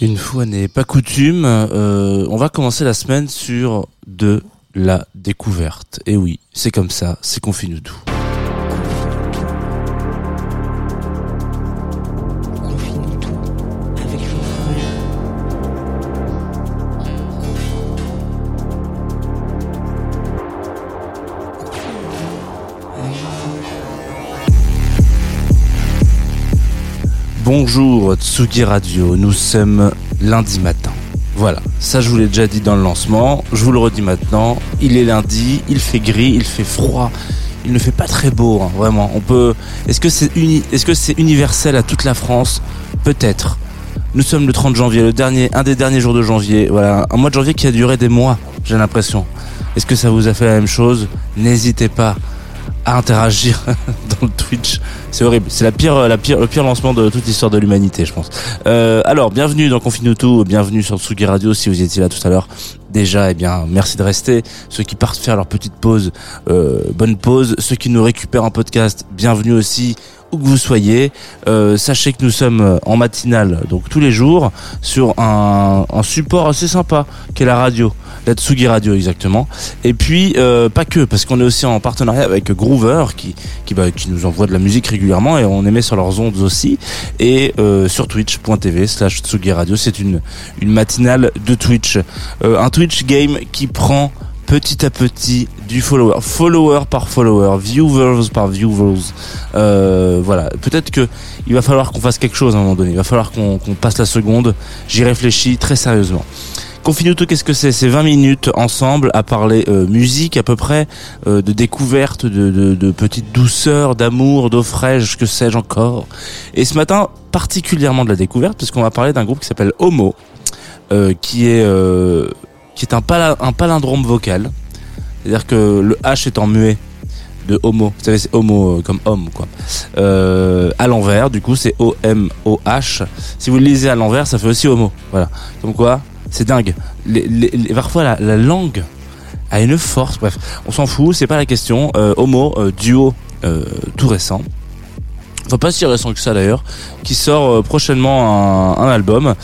Une fois n'est pas coutume, euh, on va commencer la semaine sur de la découverte. Et oui, c'est comme ça, c'est qu'on finit tout. Bonjour Tsugi Radio, nous sommes lundi matin. Voilà, ça je vous l'ai déjà dit dans le lancement, je vous le redis maintenant, il est lundi, il fait gris, il fait froid, il ne fait pas très beau, hein, vraiment. On peut. Est-ce que c'est universel à toute la France? Peut-être. Nous sommes le 30 janvier, un des derniers jours de janvier. Voilà, un mois de janvier qui a duré des mois, j'ai l'impression. Est-ce que ça vous a fait la même chose? N'hésitez pas à interagir dans le Twitch. C'est horrible. C'est la pire, la pire, le pire lancement de toute l'histoire de l'humanité, je pense. Euh, alors, bienvenue dans Confine tout, bienvenue sur Tsugi Radio si vous étiez là tout à l'heure. Déjà, eh bien, merci de rester. Ceux qui partent faire leur petite pause, euh, bonne pause. Ceux qui nous récupèrent en podcast, bienvenue aussi où que vous soyez. Euh, sachez que nous sommes en matinale, donc tous les jours, sur un, un support assez sympa qu'est la radio. La Tsugi Radio exactement. Et puis euh, pas que, parce qu'on est aussi en partenariat avec Groover qui qui, bah, qui nous envoie de la musique régulièrement et on émet sur leurs ondes aussi. Et euh, sur twitch.tv slash Tsugi Radio, c'est une une matinale de Twitch, Euh, un Twitch game qui prend petit à petit du follower, follower par follower, viewers par viewers. Euh, voilà, peut-être que il va falloir qu'on fasse quelque chose à un moment donné. Il va falloir qu'on passe la seconde. J'y réfléchis très sérieusement. Confinuto, qu'est-ce que c'est? C'est 20 minutes ensemble à parler euh, musique à peu près, euh, de découverte, de, de, de petites douceurs, d'amour, d'eau fraîche, que sais-je encore. Et ce matin, particulièrement de la découverte, parce qu'on va parler d'un groupe qui s'appelle Homo, euh, qui est qui est un, pala- un palindrome vocal. C'est-à-dire que le H est en muet de homo. Vous savez, c'est homo euh, comme homme, quoi. Euh, à l'envers, du coup, c'est O-M-O-H. Si vous le lisez à l'envers, ça fait aussi homo. Voilà. Comme quoi, c'est dingue. Parfois, la, la langue a une force. Bref, on s'en fout, c'est pas la question. Euh, homo, euh, duo tout récent. Enfin, pas si récent que ça d'ailleurs, qui sort euh, prochainement un, un album.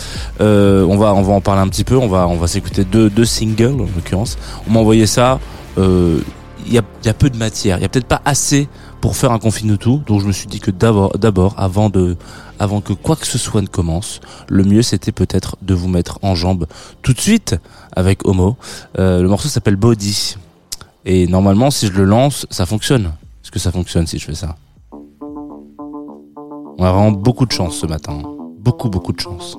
Euh, on va on va en parler un petit peu. On va on va s'écouter deux deux singles en l'occurrence. On m'a envoyé ça. euh, Il y a y a peu de matière. Il y a peut-être pas assez pour faire un confine tout. Donc je me suis dit que d'abord d'abord avant de avant que quoi que ce soit ne commence, le mieux c'était peut-être de vous mettre en jambe tout de suite avec Homo. Euh, le morceau s'appelle Body. Et normalement, si je le lance, ça fonctionne. Est-ce que ça fonctionne si je fais ça? On a vraiment beaucoup de chance ce matin. Beaucoup, beaucoup de chance.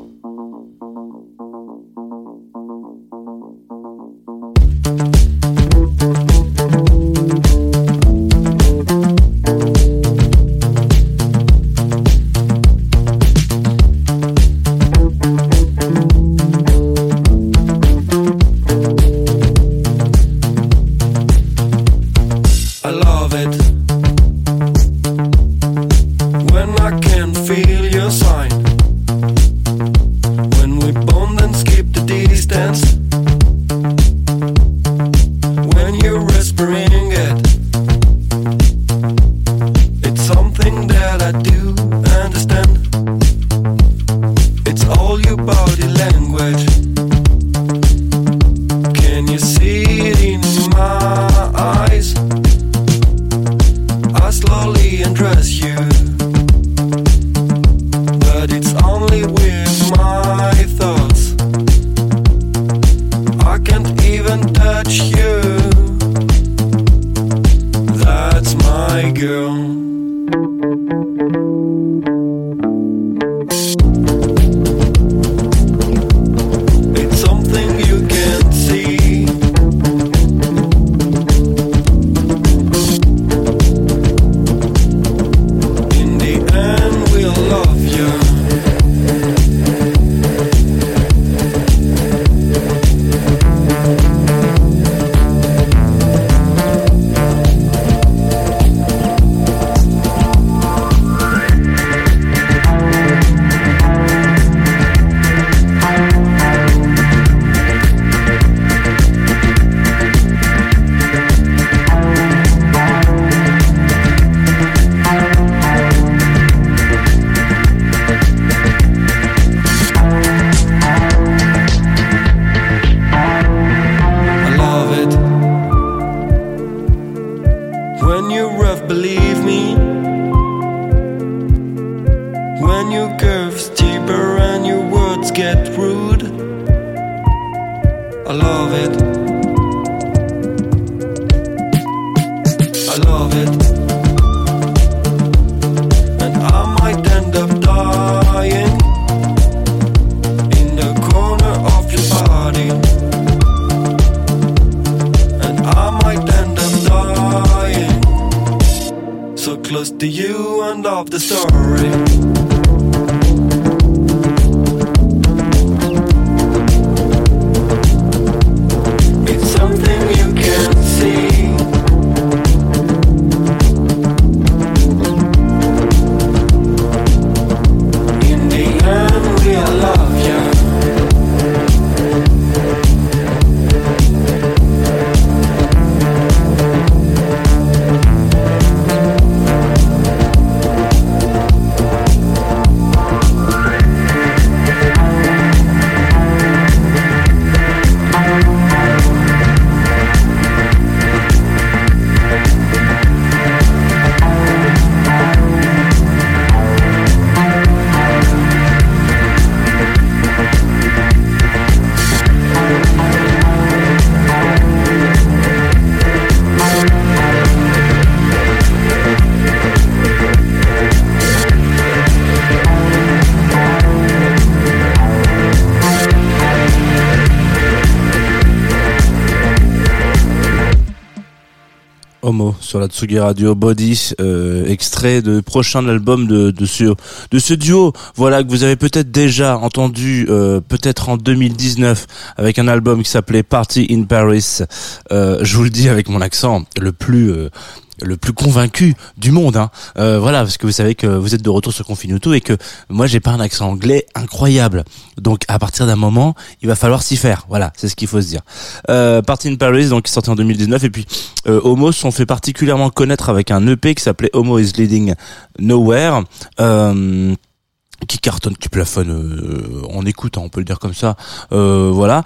Of the story. Sur la Tsugi Radio Body, euh, extrait de prochain album de, de ce de ce duo. Voilà que vous avez peut-être déjà entendu, euh, peut-être en 2019, avec un album qui s'appelait Party in Paris. Euh, je vous le dis avec mon accent le plus le plus convaincu du monde. Hein. Euh, voilà, parce que vous savez que vous êtes de retour sur Confinuto et que moi j'ai pas un accent anglais incroyable. Donc à partir d'un moment, il va falloir s'y faire. Voilà, c'est ce qu'il faut se dire. Euh, Party in Paris, donc sorti en 2019, et puis euh, Homo sont fait particulièrement connaître avec un EP qui s'appelait Homo is Leading Nowhere. Euh, qui cartonne, qui plafonne euh, en écoute, hein, on peut le dire comme ça. Voilà.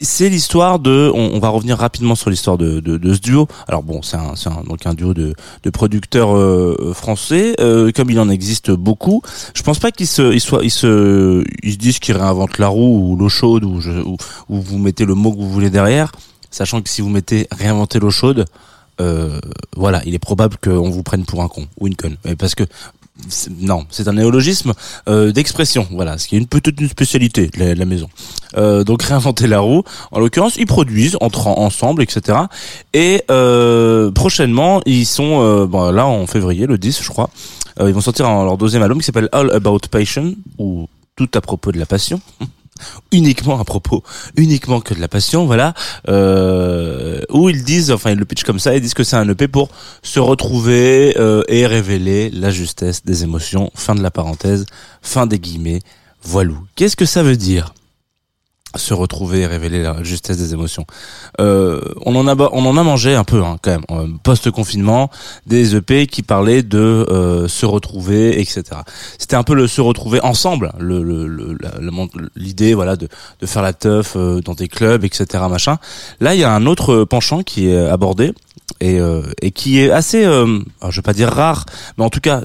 C'est l'histoire de. On, va revenir rapidement sur l'histoire de, de, ce duo. Alors bon, c'est un, un, donc un duo de, de producteurs euh, français, euh, comme il en existe beaucoup. Je pense pas qu'ils se, ils soient, ils se, ils se disent qu'ils réinventent la roue ou l'eau chaude ou, ou, ou vous mettez le mot que vous voulez derrière, sachant que si vous mettez réinventer l'eau chaude, euh, voilà, il est probable qu'on vous prenne pour un con ou une conne, parce que non, c'est un néologisme euh, d'expression, voilà, ce qui est une petite une spécialité de la, maison. Euh, donc réinventer la roue. En l'occurrence, ils produisent entre ensemble, etc. Et euh, prochainement, ils sont euh, bon, là en février, le 10, je crois. euh, ils vont sortir leur deuxième album qui s'appelle All About Passion ou Tout à propos de la passion. uniquement à propos, uniquement que de la passion, voilà. Euh, où ils disent, enfin ils le pitchent comme ça, ils disent que c'est un EP pour se retrouver euh, et révéler la justesse des émotions. Fin de la parenthèse, fin des guillemets. Voilou. Qu'est-ce que ça veut dire? Se retrouver et révéler la justesse des émotions. Euh, on en a on en a mangé un peu hein, quand même euh, post confinement des EP qui parlaient de euh, se retrouver etc. C'était un peu le se retrouver ensemble le le- le- l'idée voilà de de faire la teuf euh, dans des clubs etc machin. Là il y a un autre penchant qui est abordé et euh, et qui est assez euh, je vais pas dire rare mais en tout cas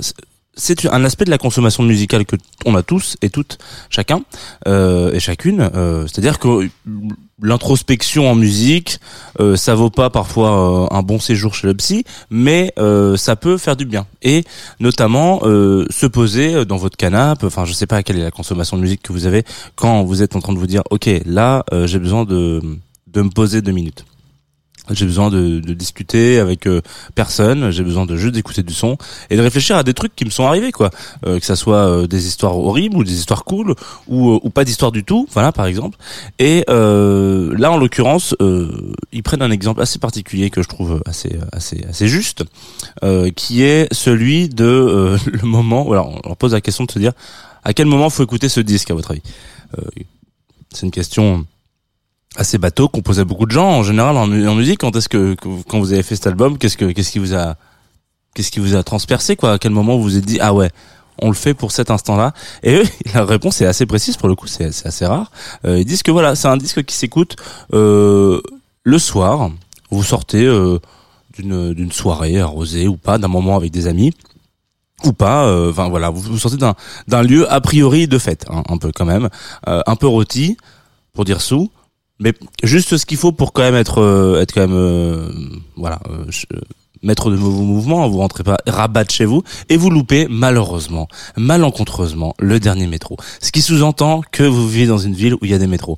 c'est un aspect de la consommation musicale que on a tous et toutes chacun euh, et chacune euh, c'est-à-dire que l'introspection en musique euh, ça vaut pas parfois euh, un bon séjour chez le psy mais ça peut faire du bien. Et notamment se poser dans votre canapé enfin je sais pas quelle est la consommation de musique que vous avez quand vous êtes en train de vous dire ok là j'ai besoin de de me poser deux minutes j'ai besoin de, de discuter avec euh, personne, j'ai besoin de juste d'écouter du son et de réfléchir à des trucs qui me sont arrivés quoi, Euh, que ça soit euh, des histoires horribles ou des histoires cool ou, euh, ou pas d'histoire du tout, voilà par exemple. Et euh, là en l'occurrence, euh, ils prennent un exemple assez particulier que je trouve assez assez assez juste, qui est celui de le moment. Voilà, on leur pose la question de se dire à quel moment faut écouter ce disque à votre avis? C'est une question assez bateau qu'on posait à beaucoup de gens en général en, mu- en musique. Quand est-ce que, quand vous avez fait cet album qu'est-ce que qu'est-ce qui vous a qu'est-ce qui vous a transpercé quoi? À quel moment vous vous êtes dit ah ouais on le fait pour cet instant-là? Et eux la réponse est assez précise pour le coup c'est assez rare. Euh, ils disent que voilà c'est un disque qui s'écoute euh, le soir. Vous sortez euh, d'une d'une soirée arrosée ou pas, d'un moment avec des amis ou pas. euh, Enfin voilà, vous vous sortez d'un d'un lieu a priori de fête, hein, un peu quand même, euh, un peu rôti pour dire sous. Mais juste ce qu'il faut pour quand même être euh, être quand même euh, voilà euh, maître de vos mouvements, vous rentrez pas rabat chez vous et vous loupez malheureusement, malencontreusement le dernier métro. Ce qui sous-entend que vous vivez dans une ville où il y a des métros.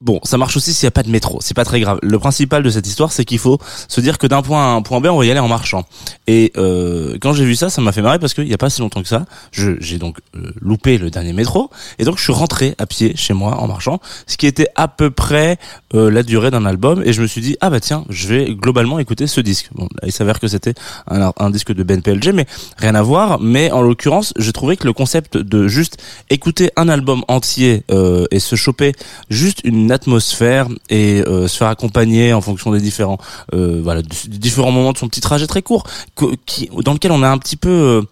Bon, ça marche aussi s'il n'y a pas de métro, c'est pas très grave. Le principal de cette histoire, c'est qu'il faut se dire que d'un point à un point B, on va y aller en marchant. Et euh, quand j'ai vu ça, ça m'a fait marrer parce qu'il n'y a pas si longtemps que ça, j'ai donc euh, loupé le dernier métro et donc je suis rentré à pied chez moi en marchant, ce qui était à peu près euh, la durée d'un album et je me suis dit ah bah tiens, je vais globalement écouter ce disque. Bon, il s'avère que c'était un, un disque de Ben PLG, mais rien à voir. Mais en l'occurrence, j'ai trouvé que le concept de juste écouter un album entier euh, et se choper juste une atmosphère et euh, se faire accompagner en fonction des différents euh, voilà des différents moments de son petit trajet très court dans lequel on est un petit peu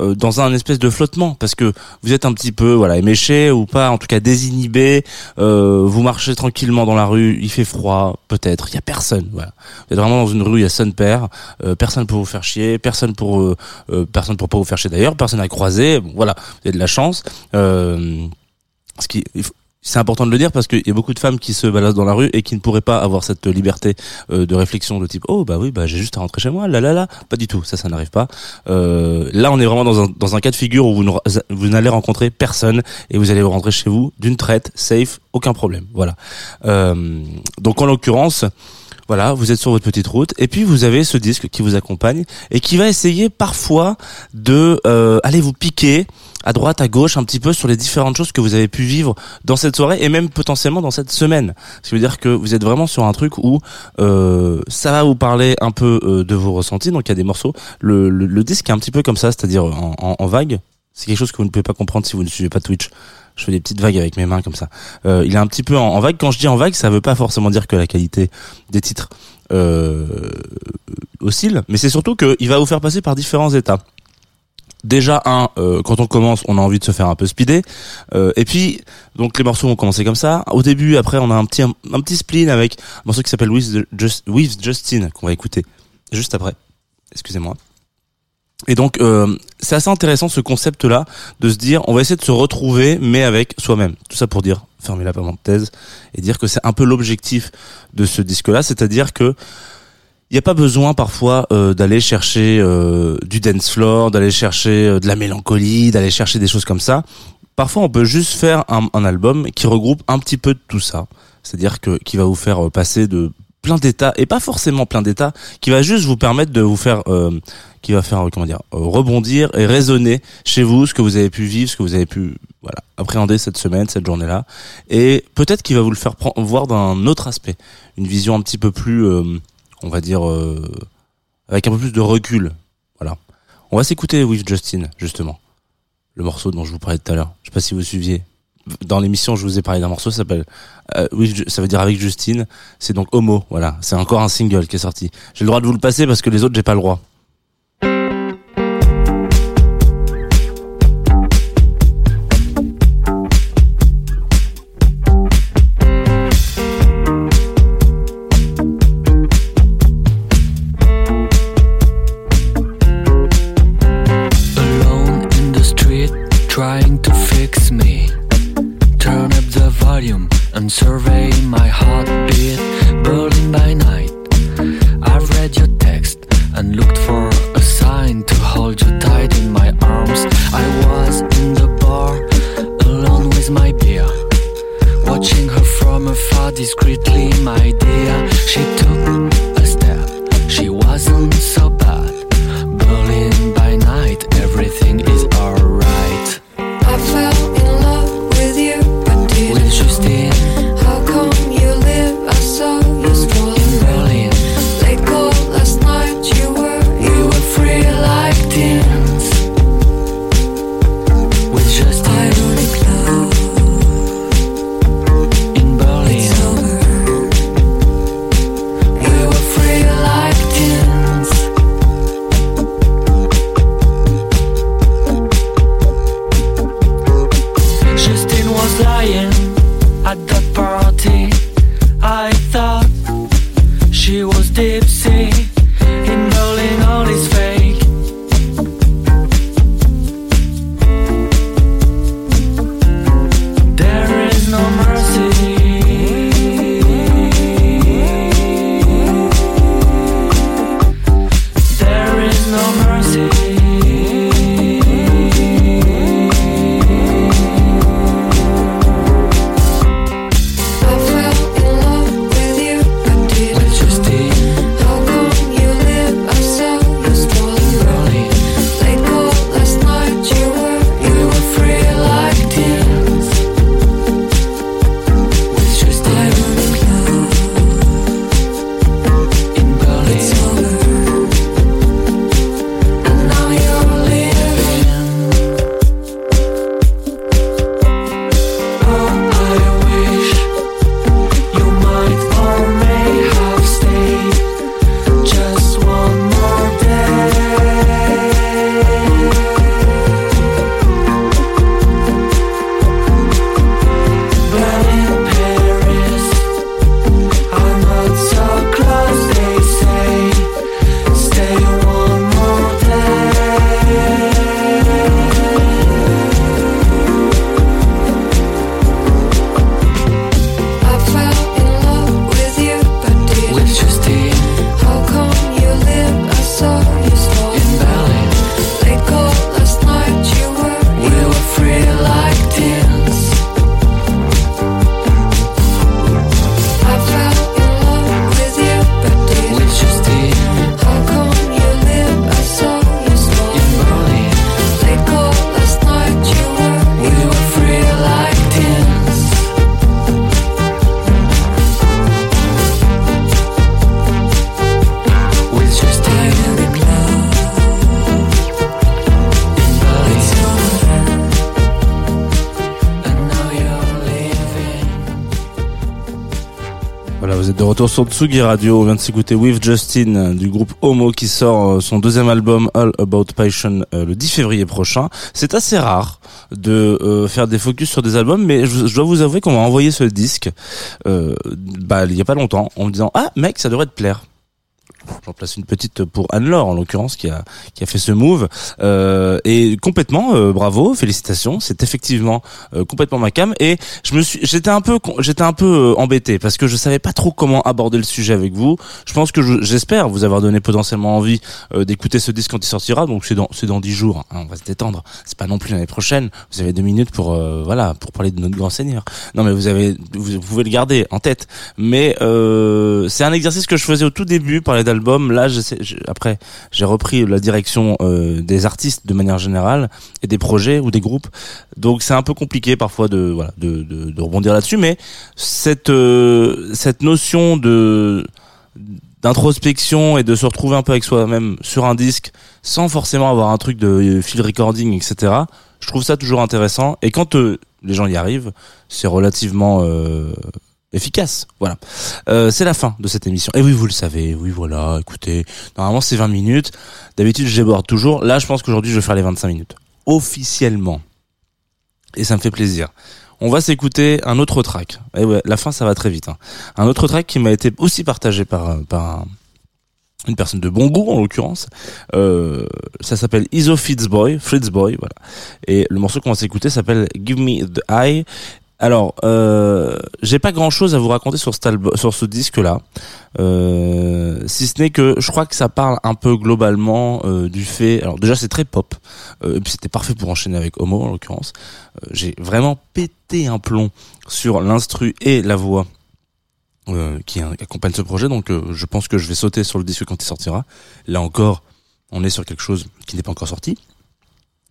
euh, dans un espèce de flottement parce que vous êtes un petit peu voilà éméché ou pas en tout cas désinhibé vous marchez tranquillement dans la rue il fait froid peut-être il y a personne vous êtes vraiment dans une rue il y a son père personne pour vous faire chier personne pour personne pour pas vous faire chier d'ailleurs personne à croiser voilà vous avez de la chance ce qui c'est important de le dire parce qu'il y a beaucoup de femmes qui se baladent dans la rue et qui ne pourraient pas avoir cette liberté euh, de réflexion de type oh bah oui bah j'ai juste à rentrer chez moi là là là pas du tout. Ça ça n'arrive pas. Euh, là on est vraiment dans un dans un cas de figure où vous ne- vous n'allez rencontrer personne et vous allez rentrer chez vous d'une traite safe aucun problème. Voilà. Euh, donc en l'occurrence voilà, vous êtes sur votre petite route et puis vous avez ce disque qui vous accompagne et qui va essayer parfois de euh, aller vous piquer à droite, à gauche, un petit peu sur les différentes choses que vous avez pu vivre dans cette soirée et même potentiellement dans cette semaine. Ce qui veut dire que vous êtes vraiment sur un truc où euh, ça va vous parler un peu euh, de vos ressentis. Donc il y a des morceaux. Le, le, le disque est un petit peu comme ça, c'est-à-dire en, en, vague. C'est quelque chose que vous ne pouvez pas comprendre si vous ne suivez pas Twitch. Je fais des petites vagues avec mes mains comme ça. Euh, il est un petit peu en, en vague. Quand je dis en vague, ça veut pas forcément dire que la qualité des titres euh, oscille, mais c'est surtout qu'il va vous faire passer par différents états. Déjà un, euh, quand on commence, on a envie de se faire un peu speeder, Euh, et puis donc les morceaux vont commencer comme ça. Au début, après, on a un petit un, petit spleen avec un morceau qui s'appelle With, Just, With Justin qu'on va écouter juste après. Excusez-moi. Et donc euh, c'est assez intéressant ce concept-là de se dire on va essayer de se retrouver mais avec soi-même. Tout ça pour dire fermer la parenthèse et dire que c'est un peu l'objectif de ce disque-là, c'est-à-dire que il n'y a pas besoin parfois euh, d'aller chercher euh, du dance floor, d'aller chercher euh, de la mélancolie, d'aller chercher des choses comme ça. Parfois, on peut juste faire un, un album qui regroupe un petit peu de tout ça. C'est-à-dire que qui va vous faire euh, passer de plein d'états et pas forcément plein d'états, qui va juste vous permettre de vous faire, euh, qui va faire euh, comment dire, rebondir et raisonner chez vous ce que vous avez pu vivre, ce que vous avez pu voilà appréhender cette semaine, cette journée-là, et peut-être qu'il va vous le faire voir d'un autre aspect, une vision un petit peu plus on va dire euh, avec un peu plus de recul. Voilà. On va s'écouter With Justin justement, le morceau dont je vous parlais tout à l'heure. Je sais pas si vous suiviez. Dans l'émission, je vous ai parlé d'un morceau, ça s'appelle euh, With ça veut dire avec Justine. C'est donc Homo. Voilà, c'est encore un single qui est sorti. J'ai le droit de vous le passer parce que les autres, j'ai pas le droit. Retour sur Tsugi Radio, on vient de s'écouter With Justin euh, du groupe Homo qui sort euh, son deuxième album All About Passion euh, le 10 février prochain. C'est assez rare de faire des focus sur des albums, mais je, dois vous avouer qu'on m'a envoyé ce disque bah, il y a pas longtemps en me disant ah mec ça devrait te plaire. J'en place une petite pour Anne-Laure en l'occurrence qui a qui a fait ce move. Euh, et complètement euh, bravo félicitations. C'est effectivement euh, complètement ma cam. Et je me suis j'étais un peu j'étais un peu euh, embêté parce que je savais pas trop comment aborder le sujet avec vous. Je pense que je- j'espère vous avoir donné potentiellement envie euh, d'écouter ce disque quand il sortira. Donc c'est dans c'est dans dix jours hein, on va se détendre. C'est pas non plus l'année prochaine. Vous avez deux minutes pour euh, voilà pour parler de notre grand seigneur. Non mais vous avez vous, vous pouvez le garder en tête. Mais c'est un exercice que je faisais au tout début parler d'album là après j'ai repris la direction euh, des artistes de manière générale et des projets ou des groupes. Donc c'est un peu compliqué parfois de rebondir là-dessus mais cette euh, notion d'introspection et de se retrouver un peu avec soi-même sur un disque sans forcément avoir un truc de euh, field recording etc je trouve ça toujours intéressant. Et quand les gens y arrivent c'est relativement efficace voilà euh, c'est la fin de cette émission et oui vous le savez oui voilà écoutez normalement c'est 20 minutes d'habitude je déborde toujours là je pense qu'aujourd'hui je vais faire les 25 minutes officiellement et ça me fait plaisir on va s'écouter un autre track. Et ouais, la fin ça va très vite. hein. Un autre track qui m'a été aussi partagé par par un- une personne de bon goût en l'occurrence. Euh, ça s'appelle Iso Fitzboy, Fritzboy, voilà. Et le morceau qu'on va s'écouter s'appelle Give Me the Eye. Alors, euh, j'ai pas grand chose à vous raconter sur, ce disque-là, euh, si ce n'est que je crois que ça parle un peu globalement euh, du fait. Alors déjà, c'est très pop, euh, et puis c'était parfait pour enchaîner avec Homo en l'occurrence. J'ai vraiment pété un plomb sur l'instru et la voix qui accompagne ce projet. Donc, je pense que je vais sauter sur le disque quand il sortira. Là encore, on est sur quelque chose qui n'est pas encore sorti.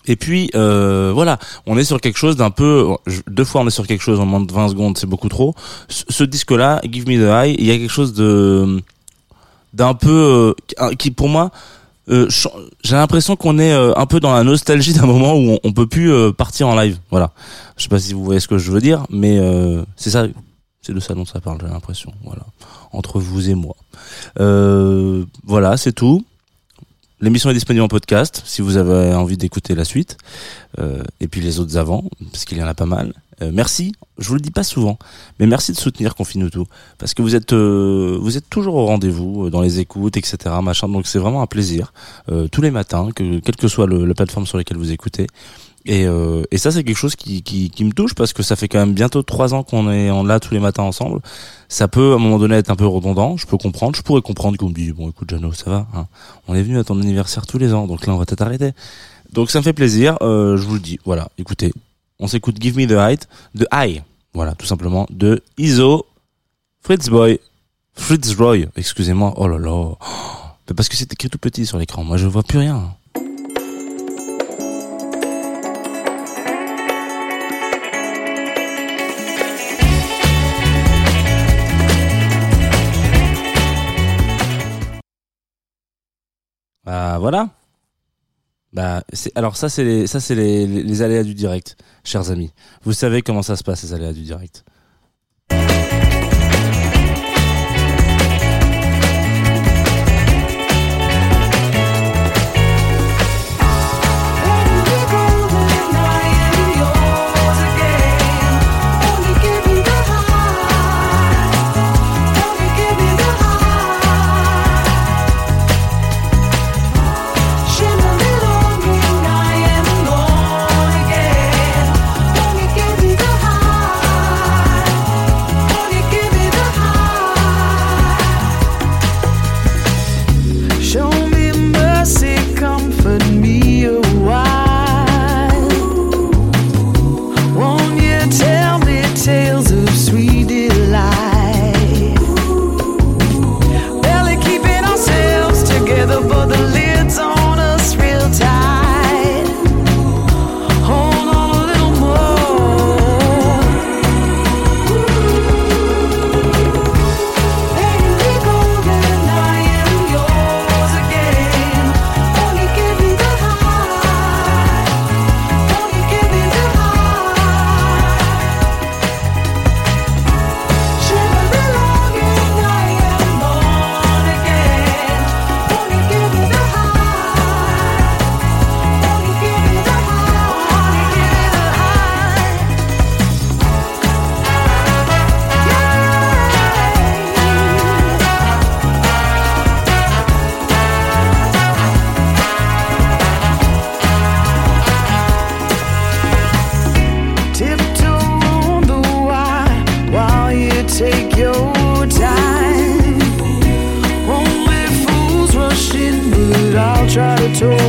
Et puis euh, voilà, on est sur quelque chose d'un peu deux fois on est sur quelque chose en moins de 20 secondes, c'est beaucoup trop. Ce, ce disque-là, Give Me the Eye, il y a quelque chose de d'un peu euh, qui pour moi euh, j'ai l'impression qu'on est euh, un peu dans la nostalgie d'un moment où on, on peut plus partir en live. Voilà. Je sais pas si vous voyez ce que je veux dire, mais c'est ça, c'est de ça dont ça parle. J'ai l'impression. Voilà. Entre vous et moi. Voilà, c'est tout. L'émission est disponible en podcast si vous avez envie d'écouter la suite euh, et puis les autres avant parce qu'il y en a pas mal. Euh, merci, je vous le dis pas souvent, mais merci de soutenir Confine tout parce que vous êtes euh, vous êtes toujours au rendez-vous euh, dans les écoutes etc machin donc c'est vraiment un plaisir euh, tous les matins que quelle que soit le, la plateforme sur laquelle vous écoutez et, euh, et ça c'est quelque chose qui, qui, qui me touche parce que ça fait quand même bientôt trois ans qu'on est en là tous les matins ensemble. Ça peut à un moment donné être un peu redondant. Je peux comprendre. Je pourrais comprendre qu'on me dise bon écoute Jano ça va hein, on est venu à ton anniversaire tous les ans donc là on va peut-être arrêter donc ça me fait plaisir. Euh, je vous le dis. Voilà. Écoutez on s'écoute Give Me the Height de High voilà tout simplement de Iso Fritzboy Fritzroy excusez-moi. Oh là là. Parce que c'est écrit tout petit sur l'écran. Moi je vois plus rien Bah voilà. Bah alors ça c'est les ça c'est les aléas du direct, chers amis. Vous savez comment ça se passe les aléas du direct. to